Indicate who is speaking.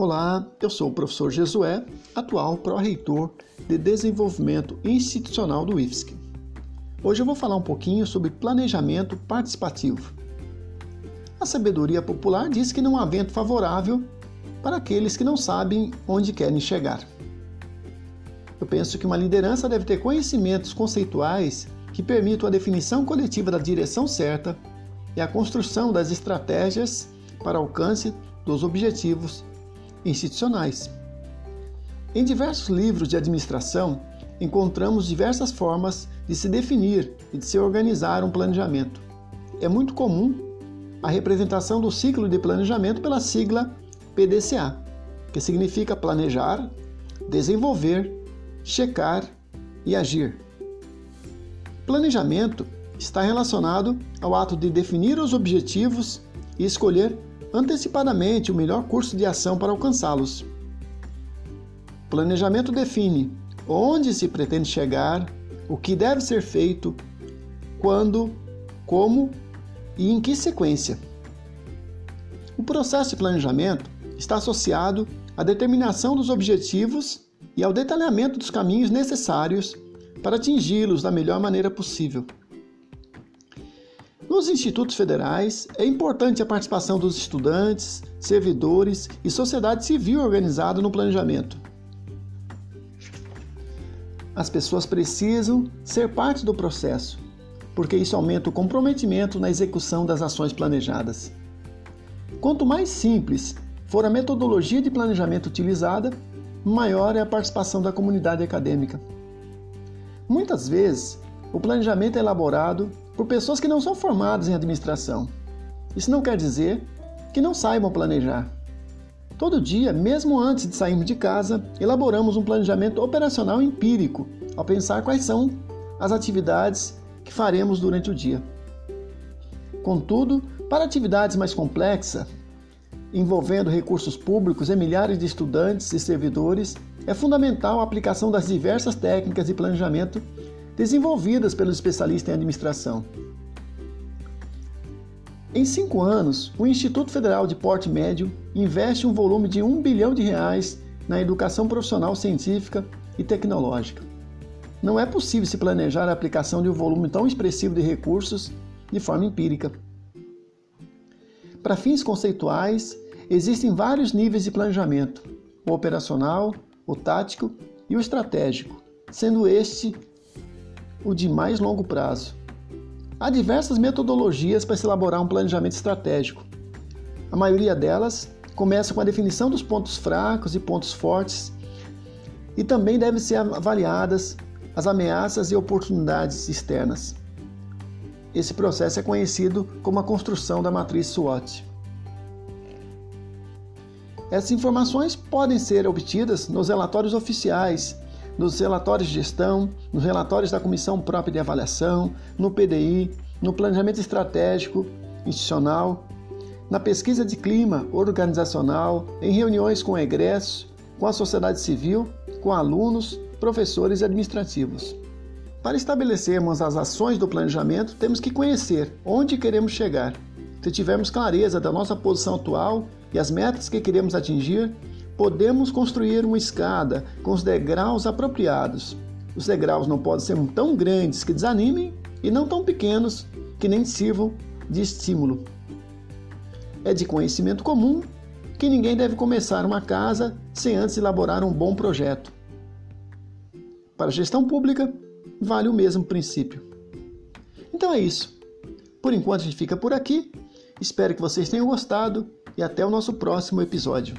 Speaker 1: Olá, eu sou o professor Jesué, atual pró-reitor de Desenvolvimento Institucional do IFSC. Hoje eu vou falar um pouquinho sobre planejamento participativo. A sabedoria popular diz que não há vento favorável para aqueles que não sabem onde querem chegar. Eu penso que uma liderança deve ter conhecimentos conceituais que permitam a definição coletiva da direção certa e a construção das estratégias para alcance dos objetivos institucionais. Em diversos livros de administração, encontramos diversas formas de se definir e de se organizar um planejamento. É muito comum a representação do ciclo de planejamento pela sigla PDCA, que significa planejar, desenvolver, checar e agir. Planejamento está relacionado ao ato de definir os objetivos e escolher antecipadamente o melhor curso de ação para alcançá-los. Planejamento define onde se pretende chegar, o que deve ser feito, quando, como e em que sequência. O processo de planejamento está associado à determinação dos objetivos e ao detalhamento dos caminhos necessários para atingi-los da melhor maneira possível. Nos institutos federais, é importante a participação dos estudantes, servidores e sociedade civil organizada no planejamento. As pessoas precisam ser parte do processo, porque isso aumenta o comprometimento na execução das ações planejadas. Quanto mais simples for a metodologia de planejamento utilizada, maior é a participação da comunidade acadêmica. Muitas vezes, o planejamento é elaborado por pessoas que não são formadas em administração. Isso não quer dizer que não saibam planejar. Todo dia, mesmo antes de sairmos de casa, elaboramos um planejamento operacional empírico ao pensar quais são as atividades que faremos durante o dia. Contudo, para atividades mais complexas, envolvendo recursos públicos e milhares de estudantes e servidores, é fundamental a aplicação das diversas técnicas de planejamento desenvolvidas pelos especialistas em administração. Em cinco anos, o Instituto Federal de Porte Médio investe um volume de um bilhão de reais na educação profissional científica e tecnológica. Não é possível se planejar a aplicação de um volume tão expressivo de recursos de forma empírica. Para fins conceituais, existem vários níveis de planejamento: o operacional, o tático e o estratégico, sendo este o de mais longo prazo. Há diversas metodologias para se elaborar um planejamento estratégico. A maioria delas começa com a definição dos pontos fracos e pontos fortes e também devem ser avaliadas as ameaças e oportunidades externas. Esse processo é conhecido como a construção da matriz SWOT. Essas informações podem ser obtidas nos relatórios oficiais nos relatórios de gestão, nos relatórios da Comissão Própria de Avaliação, no PDI, no Planejamento Estratégico Institucional, na pesquisa de clima organizacional, em reuniões com egressos, com a sociedade civil, com alunos, professores e administrativos. Para estabelecermos as ações do planejamento, temos que conhecer onde queremos chegar. Se tivermos clareza da nossa posição atual e as metas que queremos atingir, podemos construir uma escada com os degraus apropriados. Os degraus não podem ser tão grandes que desanimem e não tão pequenos que nem sirvam de estímulo. É de conhecimento comum que ninguém deve começar uma casa sem antes elaborar um bom projeto. Para a gestão pública, vale o mesmo princípio. Então é isso. Por enquanto a gente fica por aqui. Espero que vocês tenham gostado e até o nosso próximo episódio.